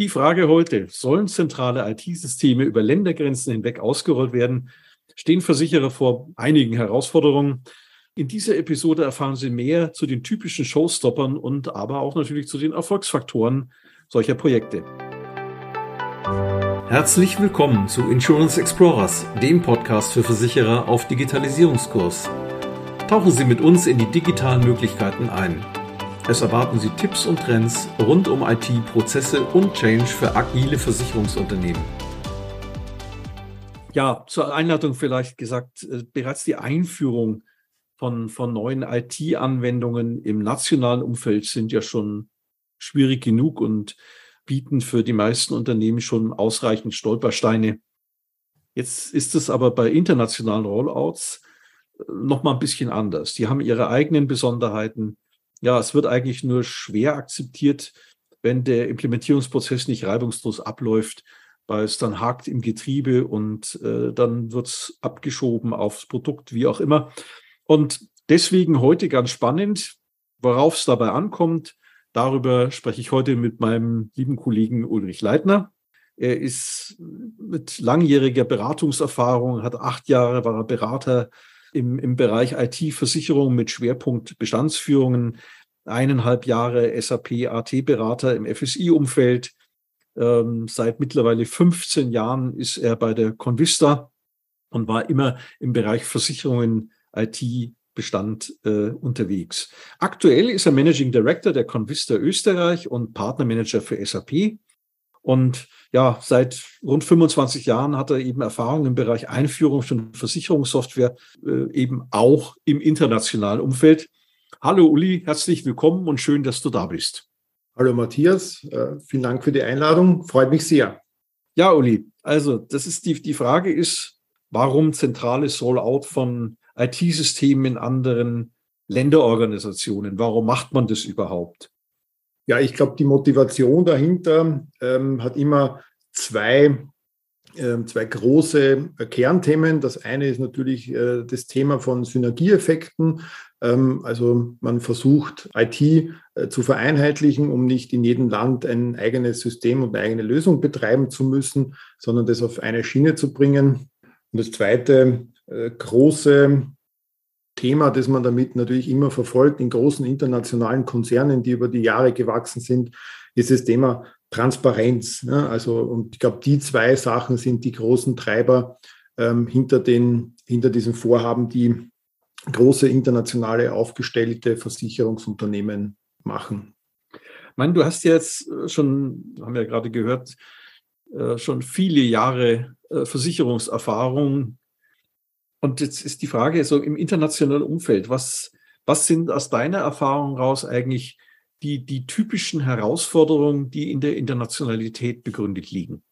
Die Frage heute, sollen zentrale IT-Systeme über Ländergrenzen hinweg ausgerollt werden, stehen Versicherer vor einigen Herausforderungen. In dieser Episode erfahren Sie mehr zu den typischen Showstoppern und aber auch natürlich zu den Erfolgsfaktoren solcher Projekte. Herzlich willkommen zu Insurance Explorers, dem Podcast für Versicherer auf Digitalisierungskurs. Tauchen Sie mit uns in die digitalen Möglichkeiten ein. Es erwarten Sie Tipps und Trends rund um IT, Prozesse und Change für agile Versicherungsunternehmen. Ja, zur Einladung vielleicht gesagt, äh, bereits die Einführung von, von neuen IT-Anwendungen im nationalen Umfeld sind ja schon schwierig genug und bieten für die meisten Unternehmen schon ausreichend Stolpersteine. Jetzt ist es aber bei internationalen Rollouts äh, noch mal ein bisschen anders. Die haben ihre eigenen Besonderheiten ja, es wird eigentlich nur schwer akzeptiert, wenn der Implementierungsprozess nicht reibungslos abläuft, weil es dann hakt im Getriebe und äh, dann wird es abgeschoben aufs Produkt, wie auch immer. Und deswegen heute ganz spannend, worauf es dabei ankommt. Darüber spreche ich heute mit meinem lieben Kollegen Ulrich Leitner. Er ist mit langjähriger Beratungserfahrung, hat acht Jahre, war er Berater im, im Bereich IT-Versicherung mit Schwerpunkt Bestandsführungen, eineinhalb Jahre SAP AT-Berater im FSI-Umfeld. Ähm, seit mittlerweile 15 Jahren ist er bei der Convista und war immer im Bereich Versicherungen, IT-Bestand äh, unterwegs. Aktuell ist er Managing Director der Convista Österreich und Partnermanager für SAP. Und ja, seit rund 25 Jahren hat er eben Erfahrung im Bereich Einführung von Versicherungssoftware, äh, eben auch im internationalen Umfeld. Hallo Uli, herzlich willkommen und schön, dass du da bist. Hallo Matthias, äh, vielen Dank für die Einladung, freut mich sehr. Ja, Uli, also das ist die, die Frage ist, warum zentrales Rollout von IT-Systemen in anderen Länderorganisationen? Warum macht man das überhaupt? Ja, ich glaube, die Motivation dahinter ähm, hat immer zwei, äh, zwei große äh, Kernthemen. Das eine ist natürlich äh, das Thema von Synergieeffekten. Ähm, also man versucht, IT äh, zu vereinheitlichen, um nicht in jedem Land ein eigenes System und eine eigene Lösung betreiben zu müssen, sondern das auf eine Schiene zu bringen. Und das zweite äh, große Thema, das man damit natürlich immer verfolgt in großen internationalen Konzernen, die über die Jahre gewachsen sind, ist das Thema Transparenz. Ne? Also, und ich glaube, die zwei Sachen sind die großen Treiber ähm, hinter, den, hinter diesem Vorhaben, die große internationale aufgestellte Versicherungsunternehmen machen. Meine, du hast jetzt schon, haben wir ja gerade gehört, äh, schon viele Jahre äh, Versicherungserfahrung und jetzt ist die Frage so im internationalen Umfeld, was, was sind aus deiner Erfahrung raus eigentlich die, die typischen Herausforderungen, die in der Internationalität begründet liegen?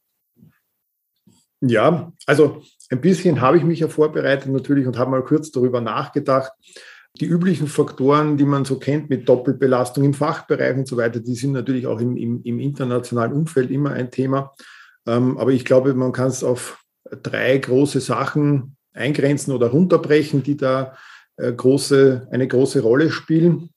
Ja, also ein bisschen habe ich mich ja vorbereitet natürlich und habe mal kurz darüber nachgedacht. Die üblichen Faktoren, die man so kennt mit Doppelbelastung im Fachbereich und so weiter, die sind natürlich auch im, im, im internationalen Umfeld immer ein Thema. Ähm, aber ich glaube, man kann es auf drei große Sachen eingrenzen oder runterbrechen, die da äh, große, eine große Rolle spielen.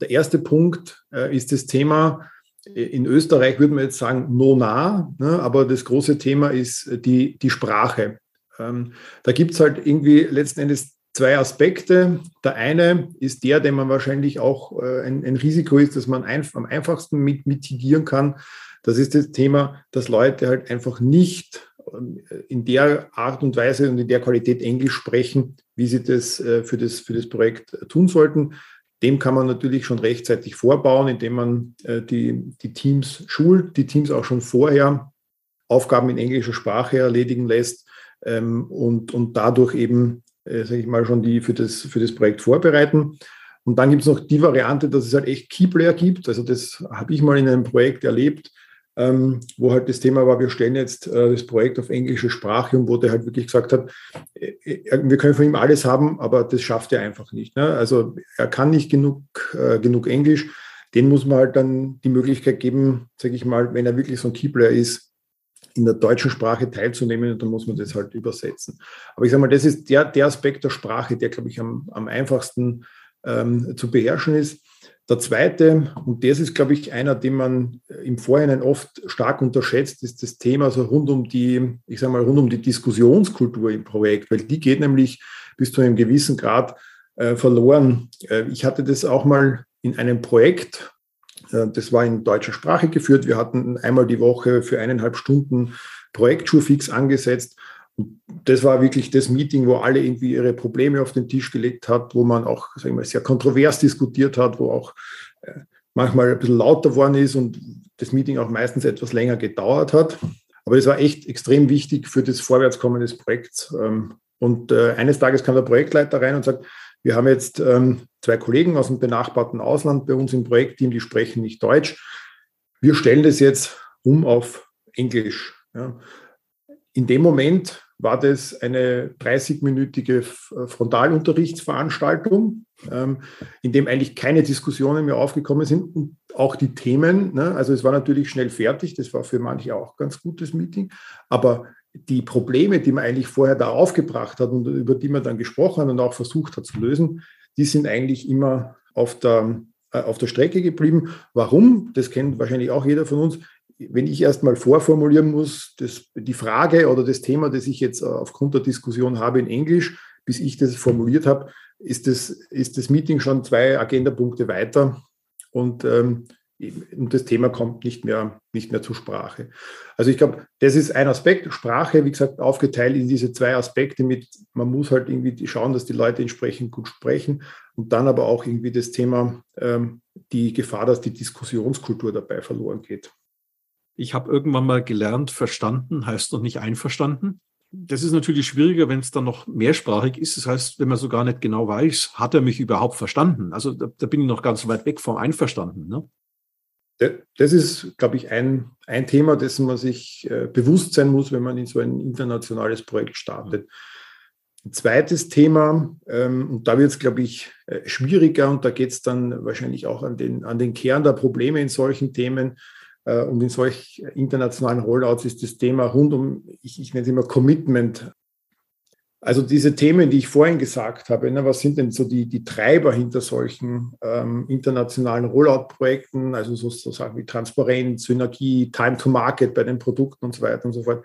Der erste Punkt äh, ist das Thema, äh, in Österreich würde man jetzt sagen, no nah, ne, aber das große Thema ist die, die Sprache. Ähm, da gibt es halt irgendwie letzten Endes zwei Aspekte. Der eine ist der, den man wahrscheinlich auch ein, ein, Risiko ist, dass man ein, am einfachsten mit, mitigieren kann. Das ist das Thema, dass Leute halt einfach nicht in der Art und Weise und in der Qualität Englisch sprechen, wie sie das äh, für das, für das Projekt tun sollten. Dem kann man natürlich schon rechtzeitig vorbauen, indem man äh, die, die Teams schult, die Teams auch schon vorher Aufgaben in englischer Sprache erledigen lässt ähm, und, und dadurch eben, äh, sage ich mal, schon die für das, für das Projekt vorbereiten. Und dann gibt es noch die Variante, dass es halt echt Keyplayer gibt. Also das habe ich mal in einem Projekt erlebt ähm, wo halt das Thema war, wir stellen jetzt äh, das Projekt auf englische Sprache und wo der halt wirklich gesagt hat, äh, äh, wir können von ihm alles haben, aber das schafft er einfach nicht. Ne? Also er kann nicht genug, äh, genug Englisch. Den muss man halt dann die Möglichkeit geben, sage ich mal, wenn er wirklich so ein Keyplayer ist, in der deutschen Sprache teilzunehmen und dann muss man das halt übersetzen. Aber ich sage mal, das ist der, der Aspekt der Sprache, der, glaube ich, am, am einfachsten ähm, zu beherrschen ist. Der zweite, und das ist, glaube ich, einer, den man im Vorhinein oft stark unterschätzt, ist das Thema so rund um die, ich sage mal, rund um die Diskussionskultur im Projekt, weil die geht nämlich bis zu einem gewissen Grad äh, verloren. Äh, ich hatte das auch mal in einem Projekt, äh, das war in deutscher Sprache geführt. Wir hatten einmal die Woche für eineinhalb Stunden Projektschurfix angesetzt das war wirklich das Meeting, wo alle irgendwie ihre Probleme auf den Tisch gelegt hat, wo man auch sagen wir, sehr kontrovers diskutiert hat, wo auch äh, manchmal ein bisschen lauter geworden ist und das Meeting auch meistens etwas länger gedauert hat. Aber es war echt extrem wichtig für das Vorwärtskommen des Projekts. Ähm, und äh, eines Tages kam der Projektleiter rein und sagt, wir haben jetzt ähm, zwei Kollegen aus dem benachbarten Ausland bei uns im Projektteam, die sprechen nicht Deutsch. Wir stellen das jetzt um auf Englisch. In dem Moment war das eine 30-minütige Frontalunterrichtsveranstaltung, ähm, in dem eigentlich keine Diskussionen mehr aufgekommen sind und auch die Themen, ne, also es war natürlich schnell fertig, das war für manche auch ganz gutes Meeting, aber die Probleme, die man eigentlich vorher da aufgebracht hat und über die man dann gesprochen und auch versucht hat zu lösen, die sind eigentlich immer auf der, äh, auf der Strecke geblieben. Warum? Das kennt wahrscheinlich auch jeder von uns wenn ich erstmal vorformulieren muss, das, die Frage oder das Thema, das ich jetzt äh, aufgrund der Diskussion habe in Englisch, bis ich das formuliert habe, ist das, ist das Meeting schon zwei Agendapunkte weiter und, ähm, und das Thema kommt nicht mehr, nicht mehr zur Sprache. Also ich glaube, das ist ein Aspekt. Sprache, wie gesagt, aufgeteilt in diese zwei Aspekte mit, man muss halt irgendwie schauen, dass die Leute entsprechend gut sprechen und dann aber auch irgendwie das Thema, ähm, die Gefahr, dass die Diskussionskultur dabei verloren geht. Ich habe irgendwann mal gelernt, verstanden heißt noch nicht einverstanden. Das ist natürlich schwieriger, wenn es dann noch mehrsprachig ist. Das heißt, wenn man so gar nicht genau weiß, hat er mich überhaupt verstanden? Also da, da bin ich noch ganz weit weg vom Einverstanden. Ne? Das ist, glaube ich, ein, ein Thema, dessen man sich äh, bewusst sein muss, wenn man in so ein internationales Projekt startet. Ein zweites Thema, ähm, und da wird es, glaube ich, äh, schwieriger und da geht es dann wahrscheinlich auch an den, an den Kern der Probleme in solchen Themen, und in solch internationalen Rollouts ist das Thema rund um, ich, ich nenne es immer Commitment. Also diese Themen, die ich vorhin gesagt habe, ne, was sind denn so die, die Treiber hinter solchen ähm, internationalen Rollout-Projekten, also so, so Sachen wie Transparenz, Synergie, Time to Market bei den Produkten und so weiter und so fort.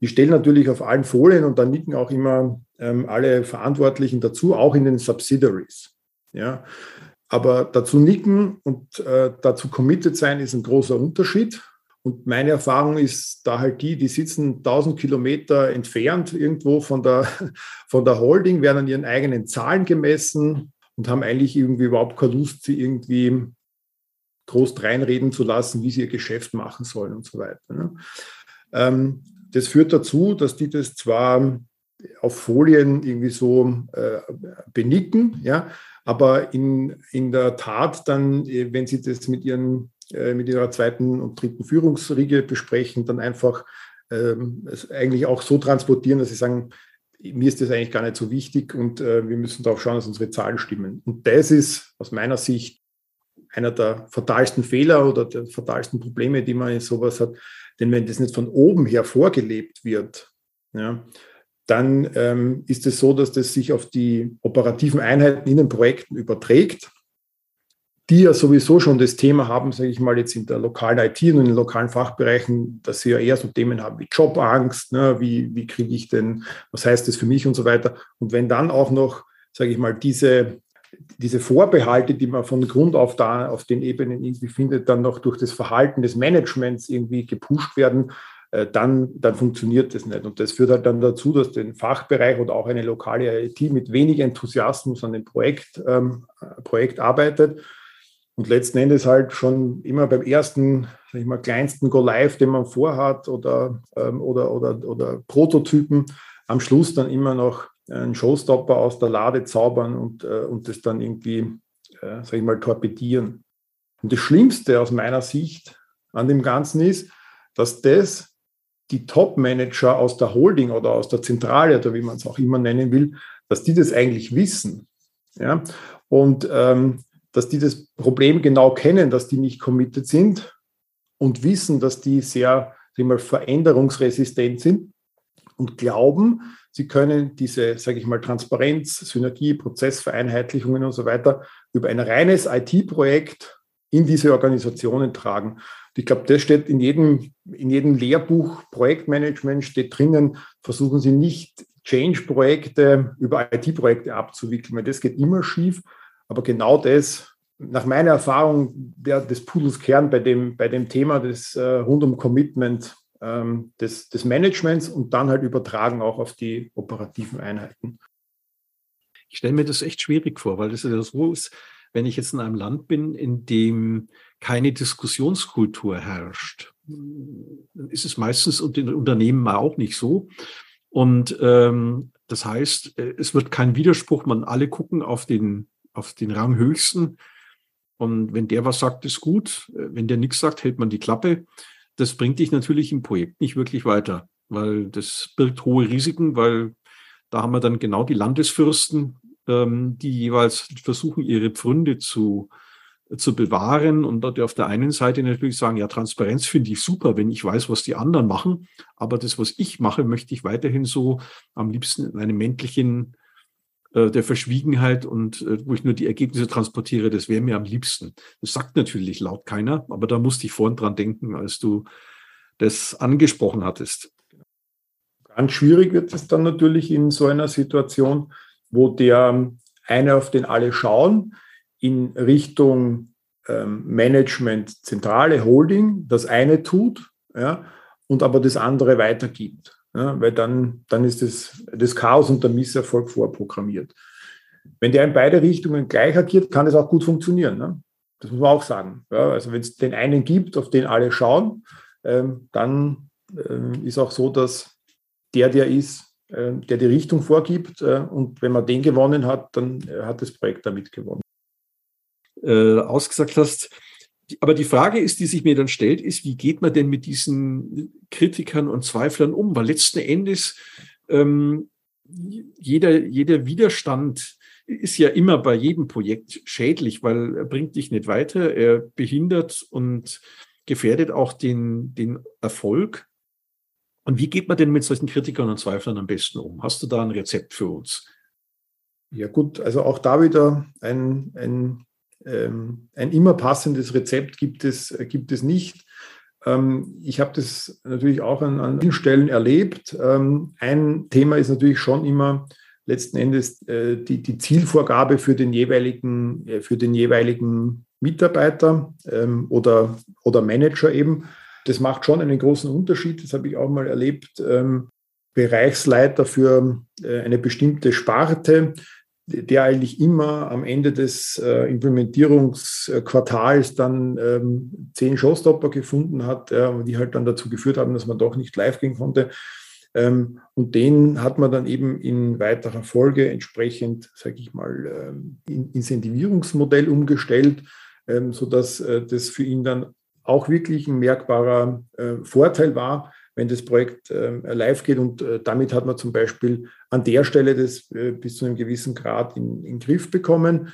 Die stellen natürlich auf allen Folien und da nicken auch immer ähm, alle Verantwortlichen dazu, auch in den Subsidiaries. Ja, aber dazu nicken und äh, dazu committed sein ist ein großer Unterschied. Und meine Erfahrung ist da halt die, die sitzen 1000 Kilometer entfernt irgendwo von der, von der Holding, werden an ihren eigenen Zahlen gemessen und haben eigentlich irgendwie überhaupt keine Lust, sie irgendwie groß reinreden zu lassen, wie sie ihr Geschäft machen sollen und so weiter. Ne? Ähm, das führt dazu, dass die das zwar auf Folien irgendwie so äh, benicken, ja, aber in, in der Tat dann, äh, wenn Sie das mit, Ihren, äh, mit Ihrer zweiten und dritten Führungsriege besprechen, dann einfach ähm, es eigentlich auch so transportieren, dass Sie sagen, mir ist das eigentlich gar nicht so wichtig und äh, wir müssen darauf schauen, dass unsere Zahlen stimmen. Und das ist aus meiner Sicht einer der fatalsten Fehler oder der fatalsten Probleme, die man in sowas hat. Denn wenn das nicht von oben her vorgelebt wird, ja, dann ähm, ist es so, dass das sich auf die operativen Einheiten in den Projekten überträgt, die ja sowieso schon das Thema haben, sage ich mal, jetzt in der lokalen IT und in den lokalen Fachbereichen, dass sie ja eher so Themen haben wie Jobangst, ne, wie, wie kriege ich denn, was heißt das für mich und so weiter. Und wenn dann auch noch, sage ich mal, diese, diese Vorbehalte, die man von Grund auf da auf den Ebenen irgendwie findet, dann noch durch das Verhalten des Managements irgendwie gepusht werden, dann, dann funktioniert das nicht. Und das führt halt dann dazu, dass den Fachbereich oder auch eine lokale IT mit wenig Enthusiasmus an dem Projekt, ähm, Projekt arbeitet und letzten Endes halt schon immer beim ersten, sag ich mal, kleinsten Go-Live, den man vorhat oder, ähm, oder, oder, oder Prototypen, am Schluss dann immer noch einen Showstopper aus der Lade zaubern und, äh, und das dann irgendwie, äh, sag ich mal, torpedieren. Und das Schlimmste aus meiner Sicht an dem Ganzen ist, dass das die Top-Manager aus der Holding oder aus der Zentrale oder wie man es auch immer nennen will, dass die das eigentlich wissen. Ja? Und ähm, dass die das Problem genau kennen, dass die nicht committed sind und wissen, dass die sehr mal, veränderungsresistent sind und glauben, sie können diese, sage ich mal, Transparenz, Synergie, Prozessvereinheitlichungen und so weiter über ein reines IT-Projekt in diese Organisationen tragen. Ich glaube, das steht in jedem, in jedem Lehrbuch Projektmanagement steht drinnen, versuchen Sie nicht Change-Projekte über IT-Projekte abzuwickeln, weil das geht immer schief. Aber genau das, nach meiner Erfahrung, der, des Pudels Kern bei dem, bei dem Thema des äh, rund um Commitment ähm, des, des Managements und dann halt übertragen auch auf die operativen Einheiten. Ich stelle mir das echt schwierig vor, weil das ist ja so wenn ich jetzt in einem Land bin, in dem keine Diskussionskultur herrscht, dann ist es meistens und in Unternehmen auch nicht so. Und ähm, das heißt, äh, es wird kein Widerspruch, man alle gucken auf den, auf den Ranghöchsten. Und wenn der was sagt, ist gut. Äh, wenn der nichts sagt, hält man die Klappe. Das bringt dich natürlich im Projekt nicht wirklich weiter, weil das birgt hohe Risiken, weil da haben wir dann genau die Landesfürsten, ähm, die jeweils versuchen, ihre Pfründe zu, zu bewahren und dort auf der einen Seite natürlich sagen, ja, Transparenz finde ich super, wenn ich weiß, was die anderen machen, aber das, was ich mache, möchte ich weiterhin so am liebsten in einem männlichen äh, der Verschwiegenheit und äh, wo ich nur die Ergebnisse transportiere, das wäre mir am liebsten. Das sagt natürlich laut keiner, aber da musste ich vorhin dran denken, als du das angesprochen hattest. Ganz schwierig wird es dann natürlich in so einer Situation, wo der eine, auf den alle schauen, in Richtung ähm, Management, zentrale Holding das eine tut ja, und aber das andere weitergibt. Ja, weil dann, dann ist das, das Chaos und der Misserfolg vorprogrammiert. Wenn der in beide Richtungen gleich agiert, kann es auch gut funktionieren. Ne? Das muss man auch sagen. Ja, also wenn es den einen gibt, auf den alle schauen, ähm, dann ähm, ist auch so, dass der, der ist, der die Richtung vorgibt. Äh, und wenn man den gewonnen hat, dann äh, hat das Projekt damit gewonnen äh, ausgesagt hast. Aber die Frage ist, die sich mir dann stellt, ist, wie geht man denn mit diesen Kritikern und Zweiflern um? Weil letzten Endes ähm, jeder, jeder Widerstand ist ja immer bei jedem Projekt schädlich, weil er bringt dich nicht weiter, er behindert und gefährdet auch den, den Erfolg. Und wie geht man denn mit solchen Kritikern und Zweiflern am besten um? Hast du da ein Rezept für uns? Ja gut, also auch da wieder ein, ein ähm, ein immer passendes Rezept gibt es, gibt es nicht. Ähm, ich habe das natürlich auch an, an vielen Stellen erlebt. Ähm, ein Thema ist natürlich schon immer letzten Endes äh, die, die Zielvorgabe für den jeweiligen, äh, für den jeweiligen Mitarbeiter oder, oder Manager eben. Das macht schon einen großen Unterschied. Das habe ich auch mal erlebt. Bereichsleiter für eine bestimmte Sparte der eigentlich immer am Ende des äh, Implementierungsquartals dann ähm, zehn Showstopper gefunden hat, äh, die halt dann dazu geführt haben, dass man doch nicht live gehen konnte. Ähm, und den hat man dann eben in weiterer Folge entsprechend, sage ich mal, ähm, in Incentivierungsmodell umgestellt, ähm, sodass äh, das für ihn dann auch wirklich ein merkbarer äh, Vorteil war, wenn das Projekt äh, live geht. Und äh, damit hat man zum Beispiel an der Stelle das äh, bis zu einem gewissen Grad in, in den Griff bekommen.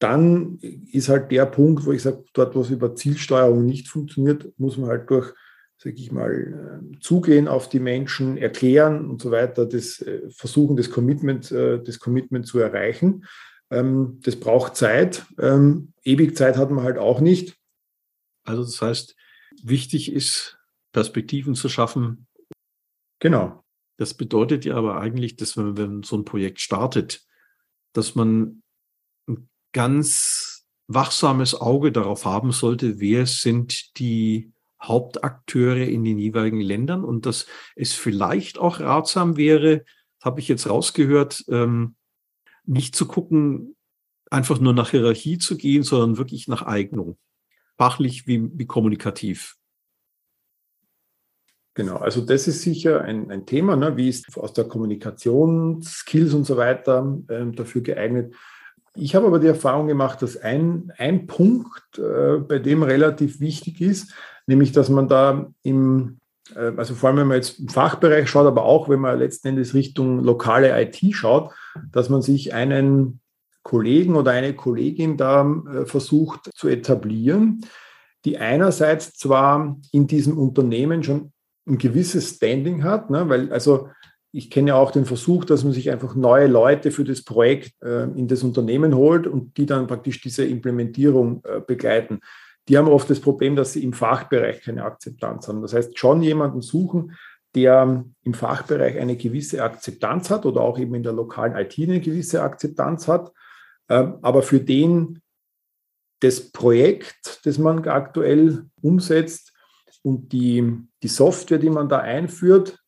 Dann ist halt der Punkt, wo ich sage, dort, wo es über Zielsteuerung nicht funktioniert, muss man halt durch, sage ich mal, äh, zugehen auf die Menschen, erklären und so weiter, das versuchen, das Commitment, das Commitment zu erreichen. Ähm, das braucht Zeit. Ähm, ewig Zeit hat man halt auch nicht. Also das heißt, wichtig ist, Perspektiven zu schaffen. Genau. Das bedeutet ja aber eigentlich, dass wenn, wenn so ein Projekt startet, dass man ein ganz wachsames Auge darauf haben sollte, wer sind die Hauptakteure in den jeweiligen Ländern und dass es vielleicht auch ratsam wäre, habe ich jetzt rausgehört, ähm, nicht zu gucken, einfach nur nach Hierarchie zu gehen, sondern wirklich nach Eignung, fachlich wie, wie kommunikativ. Genau, also das ist sicher ein, ein Thema, ne? wie ist aus der Kommunikation, Skills und so weiter ähm, dafür geeignet. Ich habe aber die Erfahrung gemacht, dass ein, ein Punkt, äh, bei dem relativ wichtig ist, nämlich dass man da im, äh, also vor allem wenn man jetzt im Fachbereich schaut, aber auch wenn man letzten Endes Richtung lokale IT schaut, dass man sich einen Kollegen oder eine Kollegin da äh, versucht zu etablieren, die einerseits zwar in diesem Unternehmen schon ein gewisses Standing hat, ne? weil also ich kenne auch den Versuch, dass man sich einfach neue Leute für das Projekt äh, in das Unternehmen holt und die dann praktisch diese Implementierung äh, begleiten. Die haben oft das Problem, dass sie im Fachbereich keine Akzeptanz haben. Das heißt, schon jemanden suchen, der im Fachbereich eine gewisse Akzeptanz hat oder auch eben in der lokalen IT eine gewisse Akzeptanz hat, ähm, aber für den das Projekt, das man aktuell umsetzt und die, die Software, die man da einführt,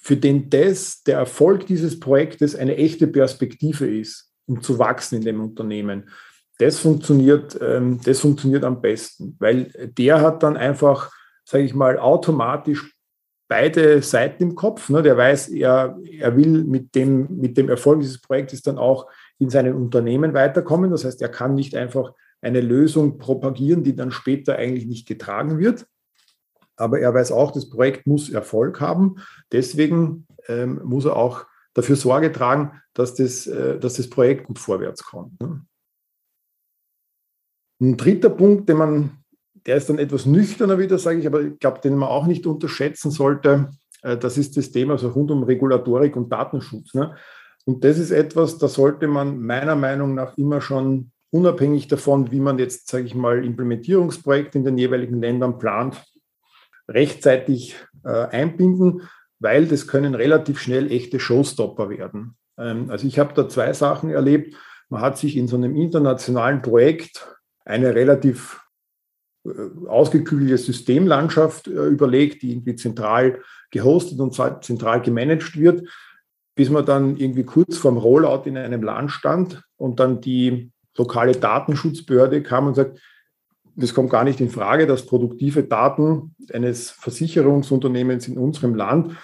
für den das, der Erfolg dieses Projektes eine echte Perspektive ist, um zu wachsen in dem Unternehmen. Das funktioniert, ähm, das funktioniert am besten, weil der hat dann einfach, sage ich mal, automatisch beide Seiten im Kopf. Ne? Der weiß, er, er will mit dem, mit dem Erfolg dieses Projektes dann auch in seinem Unternehmen weiterkommen. Das heißt, er kann nicht einfach eine Lösung propagieren, die dann später eigentlich nicht getragen wird. Aber er weiß auch, das Projekt muss Erfolg haben. Deswegen ähm, muss er auch dafür Sorge tragen, dass das, äh, dass das Projekt gut vorwärts kommt. Ne? Ein dritter Punkt, den man der ist dann etwas nüchterner wieder, sage ich, aber ich glaube, den man auch nicht unterschätzen sollte. Äh, das ist das Thema so rund um Regulatorik und Datenschutz. Ne? Und das ist etwas, da sollte man meiner Meinung nach immer schon unabhängig davon, wie man jetzt, sage ich mal, Implementierungsprojekte in den jeweiligen Ländern plant, rechtzeitig äh, einbinden, weil das können relativ schnell echte Showstopper werden. Ähm, also ich habe da zwei Sachen erlebt. Man hat sich in so einem internationalen Projekt eine relativ äh, Systemlandschaft äh, überlegt, die irgendwie zentral gehostet und zentral gemanagt wird, bis man dann irgendwie kurz vorm Rollout in einem Land stand und dann die lokale Datenschutzbehörde kam und sagt, es kommt gar nicht in Frage, dass produktive Daten eines Versicherungsunternehmens in unserem Land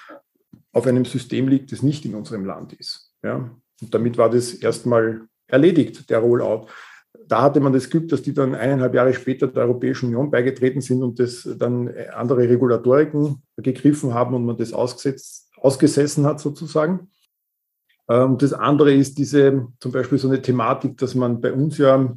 auf einem System liegt, das nicht in unserem Land ist. Ja? Und damit war das erstmal erledigt, der Rollout da hatte man das Glück, dass die dann eineinhalb Jahre später der Europäischen Union beigetreten sind und das dann andere Regulatoriken gegriffen haben und man das ausgesetzt, ausgesessen hat sozusagen. Und ähm, das andere ist diese zum Beispiel so eine Thematik, dass man bei uns ja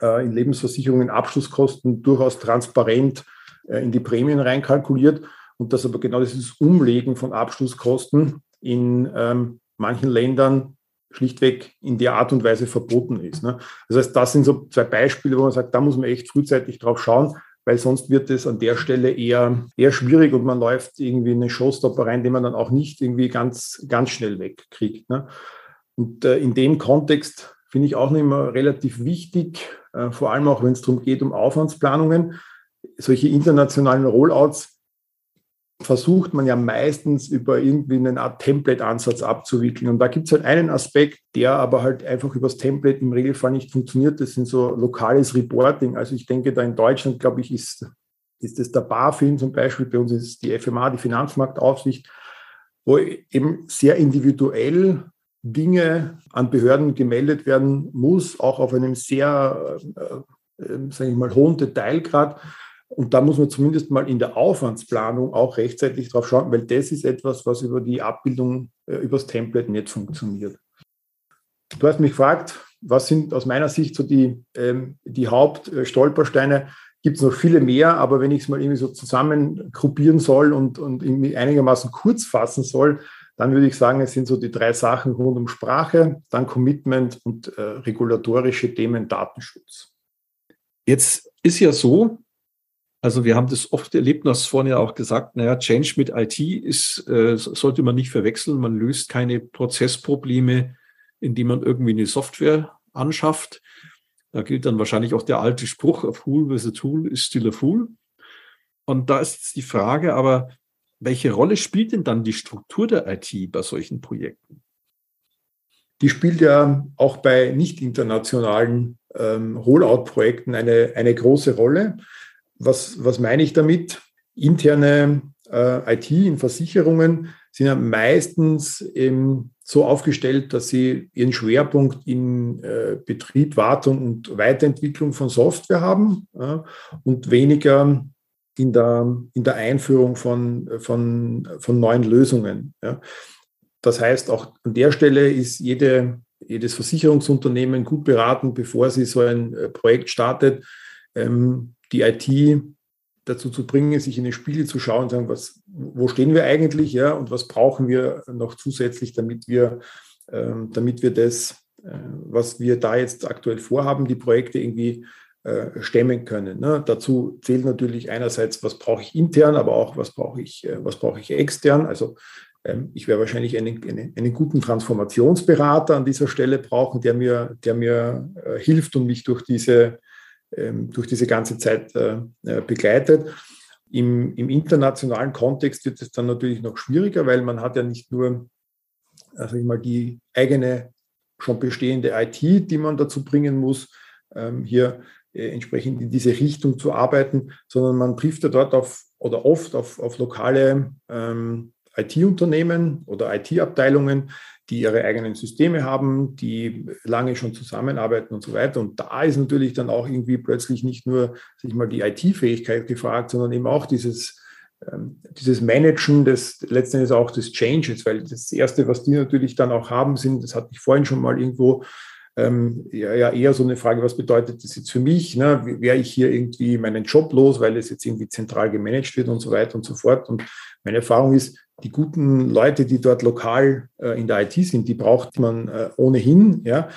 äh, in Lebensversicherungen Abschlusskosten durchaus transparent äh, in die Prämien reinkalkuliert und dass aber genau dieses Umlegen von Abschlusskosten in ähm, manchen Ländern schlichtweg in der Art und Weise verboten ist. Ne? Das heißt, das sind so zwei Beispiele, wo man sagt, da muss man echt frühzeitig drauf schauen, weil sonst wird es an der Stelle eher, eher schwierig und man läuft irgendwie in eine Showstopper rein, den man dann auch nicht irgendwie ganz, ganz schnell wegkriegt. Ne? Und äh, in dem Kontext finde ich auch noch immer relativ wichtig, äh, vor allem auch wenn es darum geht, um Aufwandsplanungen, solche internationalen Rollouts versucht man ja meistens über irgendwie eine Art Template-Ansatz abzuwickeln. Und da gibt es halt einen Aspekt, der aber halt einfach übers Template im Regelfall nicht funktioniert. Das sind so lokales Reporting. Also ich denke, da in Deutschland, glaube ich, ist, ist das der BaFin zum Beispiel, bei uns ist es die FMA, die Finanzmarktaufsicht, wo eben sehr individuell Dinge an Behörden gemeldet werden muss, auch auf einem sehr, äh, äh, sage ich mal, hohen Detailgrad. Und da muss man zumindest mal in der Aufwandsplanung auch rechtzeitig drauf schauen, weil das ist etwas, was über die Abbildung, äh, übers Template nicht funktioniert. Du hast mich gefragt, was sind aus meiner Sicht so die, ähm, die Hauptstolpersteine? Gibt es noch viele mehr, aber wenn ich es mal irgendwie so zusammengruppieren soll und, und einigermaßen kurz fassen soll, dann würde ich sagen, es sind so die drei Sachen rund um Sprache, dann Commitment und äh, regulatorische Themen Datenschutz. Jetzt ist ja so, also wir haben das oft erlebt, du hast vorhin ja auch gesagt, naja, Change mit IT ist, äh, sollte man nicht verwechseln. Man löst keine Prozessprobleme, indem man irgendwie eine Software anschafft. Da gilt dann wahrscheinlich auch der alte Spruch, a fool with a tool is still a fool. Und da ist jetzt die Frage, aber welche Rolle spielt denn dann die Struktur der IT bei solchen Projekten? Die spielt ja auch bei nicht internationalen ähm, Rollout-Projekten eine, eine große Rolle. Was, was meine ich damit? Interne äh, IT in Versicherungen sind ja meistens so aufgestellt, dass sie ihren Schwerpunkt in äh, Betrieb, Wartung und Weiterentwicklung von Software haben äh, und weniger in der, in der Einführung von, von, von neuen Lösungen. Ja. Das heißt, auch an der Stelle ist jede, jedes Versicherungsunternehmen gut beraten, bevor sie so ein äh, Projekt startet, ähm, die IT dazu zu bringen, sich in den Spiegel zu schauen und sagen, was, wo stehen wir eigentlich, ja, und was brauchen wir noch zusätzlich, damit wir, ähm, damit wir das, äh, was wir da jetzt aktuell vorhaben, die Projekte irgendwie äh, stemmen können. Ne? Dazu zählt natürlich einerseits, was brauche ich intern, aber auch, was brauche ich, äh, was ich extern. Also ähm, ich werde wahrscheinlich einen, einen, einen, guten Transformationsberater an dieser Stelle brauchen, der mir, der mir äh, hilft und mich durch diese, durch diese ganze Zeit äh, äh, begleitet. Im, Im, internationalen Kontext wird es dann natürlich noch schwieriger, weil man hat ja nicht nur also ich mal, die eigene schon bestehende IT, die man dazu bringen muss, ähm, hier entsprechend in diese Richtung zu arbeiten, sondern man trifft ja dort auf oder oft auf, auf lokale ähm, IT-Unternehmen oder IT-Abteilungen, die ihre eigenen Systeme haben, die lange schon zusammenarbeiten und so weiter. Und da ist natürlich dann auch irgendwie plötzlich nicht nur sich mal die IT-Fähigkeit gefragt, sondern eben auch dieses, ähm, dieses Managen des letztendlich auch des Changes, weil das Erste, was die natürlich dann auch haben, sind, das hatte ich vorhin schon mal irgendwo ähm, ja, ja, eher so eine Frage, was bedeutet das jetzt für mich? Ne? Wäre ich hier irgendwie meinen Job los, weil es jetzt irgendwie zentral gemanagt wird und so weiter und so fort. Und meine Erfahrung ist, die guten Leute, die dort lokal äh, in der IT sind, die braucht man äh, ohnehin. Ja.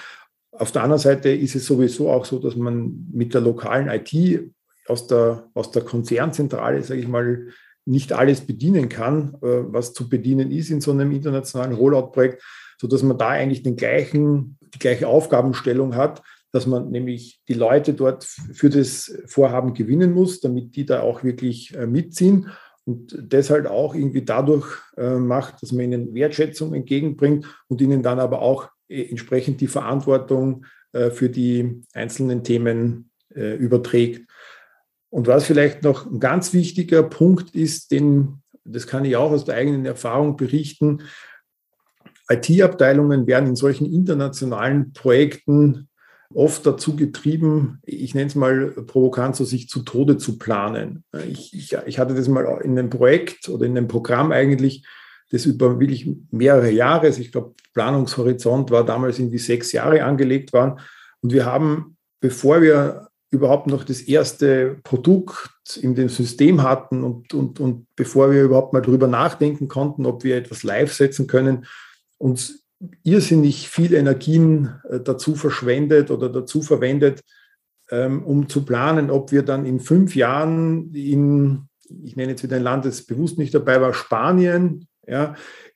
Auf der anderen Seite ist es sowieso auch so, dass man mit der lokalen IT aus der, aus der Konzernzentrale, sage ich mal, nicht alles bedienen kann, äh, was zu bedienen ist in so einem internationalen Rollout-Projekt, sodass man da eigentlich den gleichen, die gleiche Aufgabenstellung hat, dass man nämlich die Leute dort für das Vorhaben gewinnen muss, damit die da auch wirklich äh, mitziehen und das halt auch irgendwie dadurch äh, macht, dass man ihnen Wertschätzung entgegenbringt und ihnen dann aber auch äh, entsprechend die Verantwortung äh, für die einzelnen Themen äh, überträgt. Und was vielleicht noch ein ganz wichtiger Punkt ist, den, das kann ich auch aus der eigenen Erfahrung berichten, IT-Abteilungen werden in solchen internationalen Projekten oft dazu getrieben, ich nenne es mal provokant, so sich zu Tode zu planen. Ich, ich, ich hatte das mal in einem Projekt oder in einem Programm eigentlich, das über wirklich mehrere Jahre, also ich glaube, Planungshorizont war damals irgendwie sechs Jahre angelegt waren. Und wir haben, bevor wir überhaupt noch das erste Produkt in dem System hatten und, und, und bevor wir überhaupt mal darüber nachdenken konnten, ob wir etwas live setzen können, uns irrsinnig viel Energien äh, dazu verschwendet oder dazu verwendet, ähm, um zu planen, ob wir dann in fünf Jahren in, ich nenne jetzt wieder ein Land, das bewusst nicht dabei war, Spanien, ja,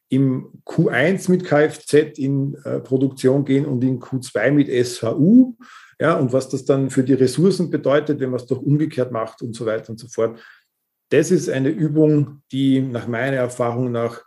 im Q1 mit Kfz in äh, Produktion gehen und in Q2 mit SHU. Ja, und was das dann für die Ressourcen bedeutet, wenn man es doch umgekehrt macht und so weiter und so fort. Das ist eine Übung, die nach meiner Erfahrung nach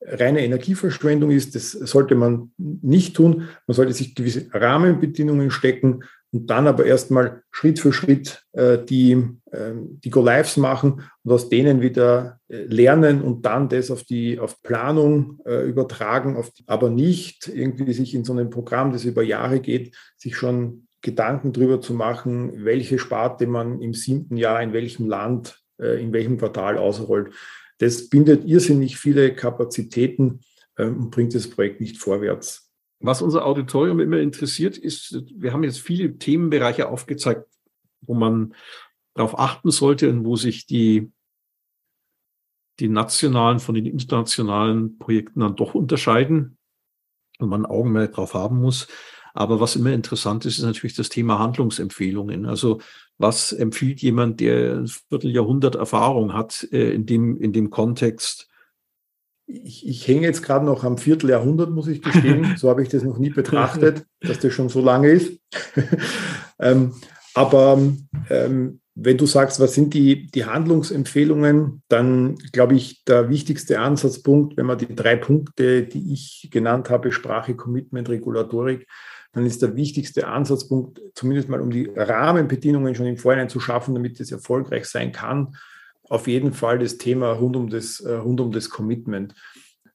reine Energieverschwendung ist. Das sollte man nicht tun. Man sollte sich gewisse Rahmenbedingungen stecken und dann aber erstmal Schritt für Schritt äh, die, äh, die Go-Lives machen und aus denen wieder äh, lernen und dann das auf die auf Planung äh, übertragen, auf die, aber nicht irgendwie sich in so einem Programm, das über Jahre geht, sich schon Gedanken darüber zu machen, welche Sparte man im siebten Jahr in welchem Land, äh, in welchem Quartal ausrollt. Das bindet irrsinnig viele Kapazitäten ähm, und bringt das Projekt nicht vorwärts. Was unser Auditorium immer interessiert, ist, wir haben jetzt viele Themenbereiche aufgezeigt, wo man darauf achten sollte und wo sich die, die nationalen von den internationalen Projekten dann doch unterscheiden und man Augenmerk drauf haben muss. Aber was immer interessant ist, ist natürlich das Thema Handlungsempfehlungen. Also was empfiehlt jemand, der ein Vierteljahrhundert Erfahrung hat äh, in, dem, in dem Kontext? Ich, ich hänge jetzt gerade noch am Vierteljahrhundert, muss ich gestehen. so habe ich das noch nie betrachtet, dass das schon so lange ist. ähm, aber ähm, wenn du sagst, was sind die, die Handlungsempfehlungen, dann glaube ich, der wichtigste Ansatzpunkt, wenn man die drei Punkte, die ich genannt habe, Sprache, Commitment, Regulatorik, dann ist der wichtigste Ansatzpunkt, zumindest mal um die Rahmenbedingungen schon im Vorhinein zu schaffen, damit es erfolgreich sein kann, auf jeden Fall das Thema rund um das, äh, rund um das Commitment.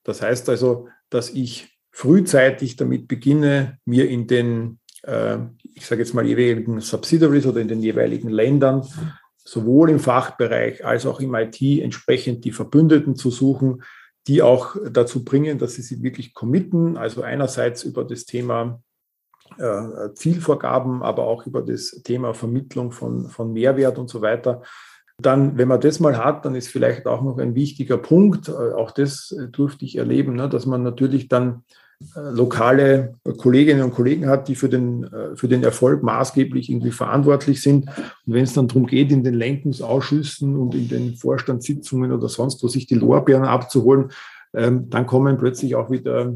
Das heißt also, dass ich frühzeitig damit beginne, mir in den, äh, ich sage jetzt mal, jeweiligen Subsidiaries oder in den jeweiligen Ländern, sowohl im Fachbereich als auch im IT entsprechend die Verbündeten zu suchen, die auch dazu bringen, dass sie sich wirklich committen, also einerseits über das Thema äh, Zielvorgaben, aber auch über das Thema Vermittlung von, von Mehrwert und so weiter, Dann, wenn man das mal hat, dann ist vielleicht auch noch ein wichtiger Punkt, äh, auch das äh, durfte ich erleben, ne, dass man natürlich dann äh, lokale Kolleginnen und Kollegen hat, die für den, für den Erfolg maßgeblich irgendwie verantwortlich sind. Und wenn es dann darum geht, in den Lenkungsausschüssen und in den Vorstandssitzungen oder sonst wo sich die Lorbeeren abzuholen, ähm, dann kommen plötzlich auch wieder,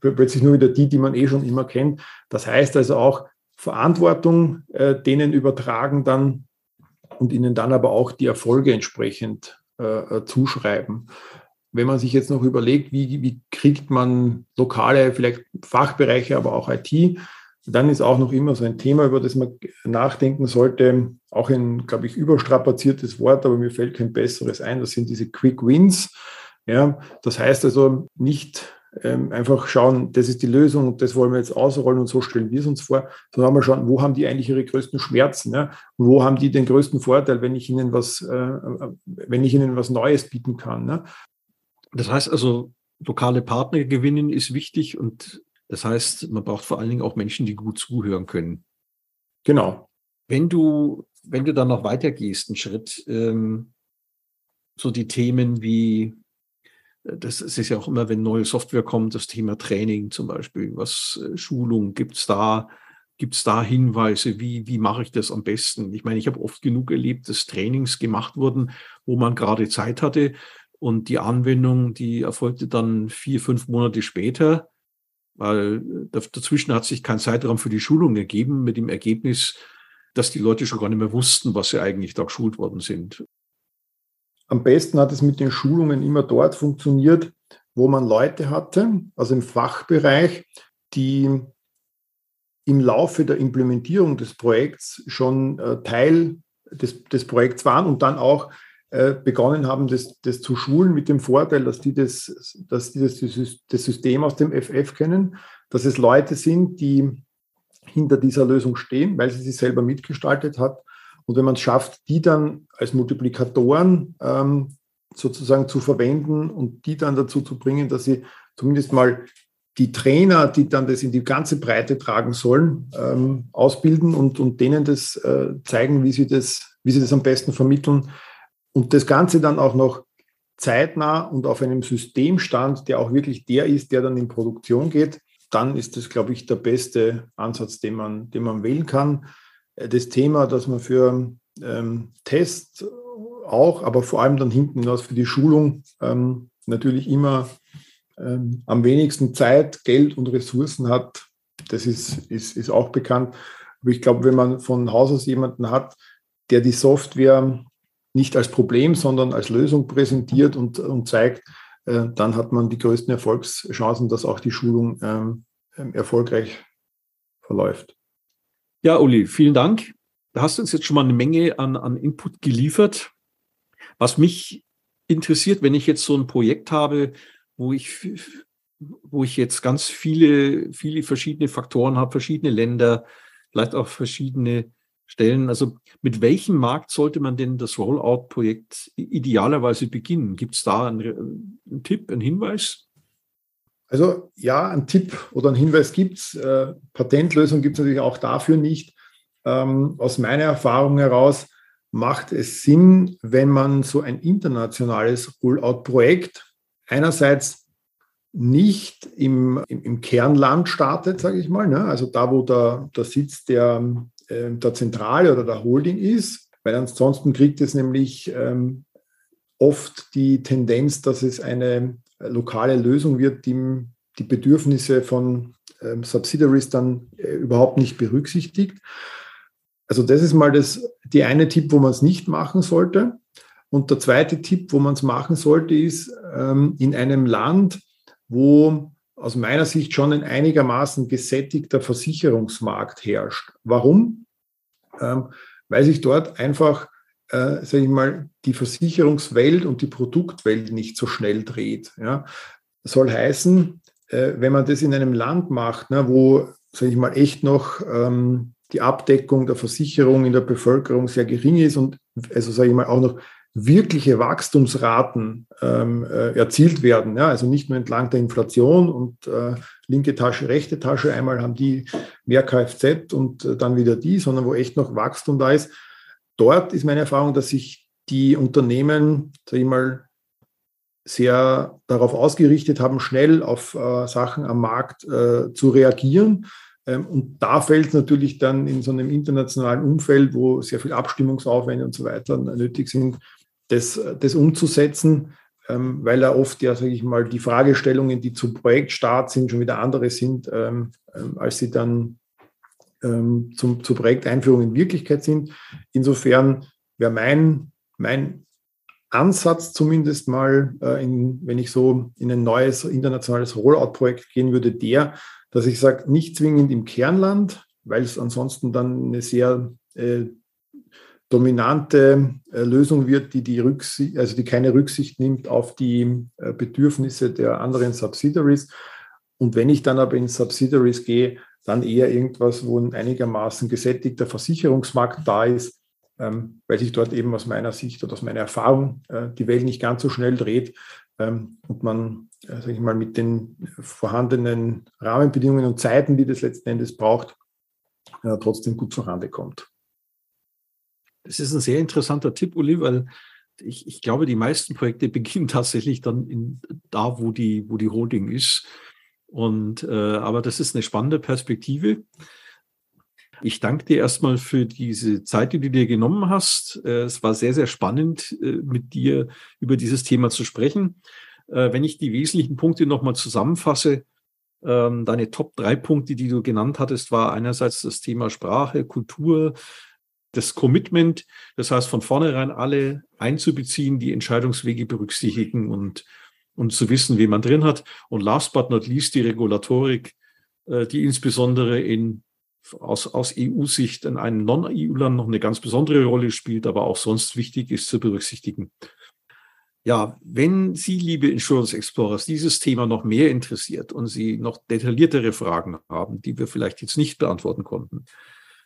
plötzlich nur wieder die, die man eh schon immer kennt. Das heißt also auch Verantwortung denen übertragen dann und ihnen dann aber auch die Erfolge entsprechend äh, äh, zuschreiben. Wenn man sich jetzt noch überlegt, wie, wie kriegt man lokale, vielleicht Fachbereiche, aber auch IT, dann ist auch noch immer so ein Thema, über das man nachdenken sollte. Auch ein, glaube ich, überstrapaziertes Wort, aber mir fällt kein besseres ein. Das sind diese Quick Wins. Ja, das heißt also nicht ähm, einfach schauen, das ist die Lösung, das wollen wir jetzt ausrollen und so stellen wir es uns vor, sondern mal schauen, wo haben die eigentlich ihre größten Schmerzen ja? und wo haben die den größten Vorteil, wenn ich ihnen was, äh, wenn ich ihnen was Neues bieten kann. Ne? Das heißt also, lokale Partner gewinnen ist wichtig und das heißt, man braucht vor allen Dingen auch Menschen, die gut zuhören können. Genau. Wenn du, wenn du dann noch weitergehst, einen Schritt, ähm, so die Themen wie das ist ja auch immer, wenn neue Software kommt, das Thema Training zum Beispiel, was äh, Schulung, gibt es da, gibt's da Hinweise, wie, wie mache ich das am besten? Ich meine, ich habe oft genug erlebt, dass Trainings gemacht wurden, wo man gerade Zeit hatte und die Anwendung, die erfolgte dann vier, fünf Monate später, weil äh, dazwischen hat sich kein Zeitraum für die Schulung ergeben, mit dem Ergebnis, dass die Leute schon gar nicht mehr wussten, was sie eigentlich da geschult worden sind. Am besten hat es mit den Schulungen immer dort funktioniert, wo man Leute hatte, also im Fachbereich, die im Laufe der Implementierung des Projekts schon äh, Teil des, des, Projekts waren und dann auch äh, begonnen haben, das, das, zu schulen mit dem Vorteil, dass die, das, dass die das, das System aus dem FF kennen, dass es Leute sind, die hinter dieser Lösung stehen, weil sie sie selber mitgestaltet hat und wenn man es schafft, die dann als Multiplikatoren ähm, sozusagen zu verwenden und die dann dazu zu bringen, dass sie zumindest mal die Trainer, die dann das in die ganze Breite tragen sollen, ähm, ausbilden und, und denen das äh, zeigen, wie sie das, wie sie das am besten vermitteln. Und das Ganze dann auch noch zeitnah und auf einem Systemstand, der auch wirklich der ist, der dann in Produktion geht, dann ist das, glaube ich, der beste Ansatz, den man, den man wählen kann. Äh, das Thema, dass man für ähm, Tests auch, aber vor allem dann hinten raus für die Schulung ähm, natürlich immer ähm, am wenigsten Zeit, Geld und Ressourcen hat. Das ist, ist, ist auch bekannt. Aber ich glaube, wenn man von Haus aus jemanden hat, der die Software nicht als Problem, sondern als Lösung präsentiert und, und zeigt, äh, dann hat man die größten Erfolgschancen, dass auch die Schulung ähm, erfolgreich verläuft. Ja, Uli, vielen Dank. Da hast du uns jetzt schon mal eine Menge an, an Input geliefert. Was mich interessiert, wenn ich jetzt so ein Projekt habe, wo ich, wo ich jetzt ganz viele, viele verschiedene Faktoren habe, verschiedene Länder, vielleicht auch verschiedene Stellen. Also mit welchem Markt sollte man denn das Rollout-Projekt idealerweise beginnen? Gibt es da einen, einen Tipp, einen Hinweis? Also ja, ein Tipp oder ein Hinweis gibt es. Äh, Patentlösung gibt es natürlich auch dafür nicht. Ähm, aus meiner Erfahrung heraus macht es Sinn, wenn man so ein internationales Rollout-Projekt einerseits nicht im, im, im, Kernland startet, sage ich mal, ne? also da, wo der, der Sitz der, äh, der Zentrale oder der Holding ist, weil ansonsten kriegt es nämlich ähm, oft die Tendenz, dass es eine lokale Lösung wird, die die Bedürfnisse von ähm, Subsidiaries dann äh, überhaupt nicht berücksichtigt. Also das ist mal das, die eine Tipp, wo man es nicht machen sollte. Und der zweite Tipp, wo man es machen sollte, ist ähm, in einem Land, wo aus meiner Sicht schon ein einigermaßen gesättigter Versicherungsmarkt herrscht. Warum? Ähm, weil sich dort einfach äh, sage ich mal, die Versicherungswelt und die Produktwelt nicht so schnell dreht. Ja. soll heißen, äh, wenn man das in einem Land macht, ne, wo, sage ich mal, echt noch ähm, die Abdeckung der Versicherung in der Bevölkerung sehr gering ist und also sage ich mal auch noch wirkliche Wachstumsraten ähm, äh, erzielt werden. Ja? Also nicht nur entlang der Inflation und äh, linke Tasche, rechte Tasche, einmal haben die mehr Kfz und äh, dann wieder die, sondern wo echt noch Wachstum da ist, dort ist meine Erfahrung, dass sich die Unternehmen, sage ich mal, sehr darauf ausgerichtet haben, schnell auf äh, Sachen am Markt äh, zu reagieren. Ähm, und da fällt es natürlich dann in so einem internationalen Umfeld, wo sehr viel Abstimmungsaufwände und so weiter nötig sind, das, das umzusetzen, ähm, weil da oft ja, sage ich mal, die Fragestellungen, die zum Projektstart sind, schon wieder andere sind, ähm, ähm als sie dann ähm, zum, zur Projekteinführung in Wirklichkeit sind. Insofern wäre mein, mein Ansatz zumindest mal, äh, in, wenn ich so in ein neues internationales Rollout-Projekt gehen würde, der, dass ich sage, nicht zwingend im Kernland, weil es ansonsten dann eine sehr äh, dominante äh, Lösung wird, die, die, Rücksicht, also die keine Rücksicht nimmt auf die äh, Bedürfnisse der anderen Subsidiaries. Und wenn ich dann aber in Subsidiaries gehe, dann eher irgendwas, wo ein einigermaßen gesättigter Versicherungsmarkt da ist, ähm, weil sich dort eben aus meiner Sicht oder aus meiner Erfahrung äh, die Welt nicht ganz so schnell dreht ähm, und man, äh, sage ich mal, mit den vorhandenen Rahmenbedingungen und Zeiten, die das letzten Endes braucht, äh, trotzdem gut zurande kommt. Das ist ein sehr interessanter Tipp, Uli, weil ich, ich glaube, die meisten Projekte beginnen tatsächlich dann in, da, wo die, wo die Holding ist. Und äh, aber das ist eine spannende Perspektive. Ich danke dir erstmal für diese Zeit, die du dir genommen hast. Äh, es war sehr, sehr spannend, äh, mit dir über dieses Thema zu sprechen. Äh, wenn ich die wesentlichen Punkte nochmal zusammenfasse, ähm, deine Top drei Punkte, die du genannt hattest, war einerseits das Thema Sprache, Kultur, das Commitment, das heißt von vornherein alle einzubeziehen, die Entscheidungswege berücksichtigen und, und zu wissen, wie man drin hat. Und last but not least die Regulatorik, äh, die insbesondere in, aus, aus EU-Sicht in einem Non-EU-Land noch eine ganz besondere Rolle spielt, aber auch sonst wichtig ist zu berücksichtigen. Ja, wenn Sie, liebe Insurance Explorers, dieses Thema noch mehr interessiert und Sie noch detailliertere Fragen haben, die wir vielleicht jetzt nicht beantworten konnten,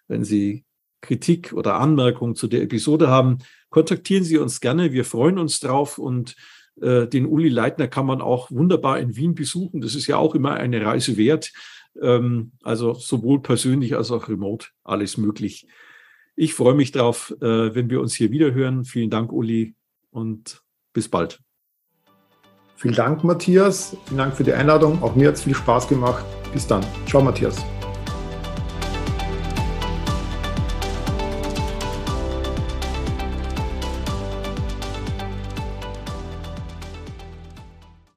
wenn Sie Kritik oder Anmerkung zu der Episode haben, kontaktieren Sie uns gerne. Wir freuen uns drauf und den Uli Leitner kann man auch wunderbar in Wien besuchen. Das ist ja auch immer eine Reise wert. Ähm, also sowohl persönlich als auch remote alles möglich. Ich freue mich drauf, äh, wenn wir uns hier wieder hören. Vielen Dank, Uli, und bis bald. Vielen Dank, Matthias. Vielen Dank für die Einladung. Auch mir hat es viel Spaß gemacht. Bis dann. Ciao, Matthias.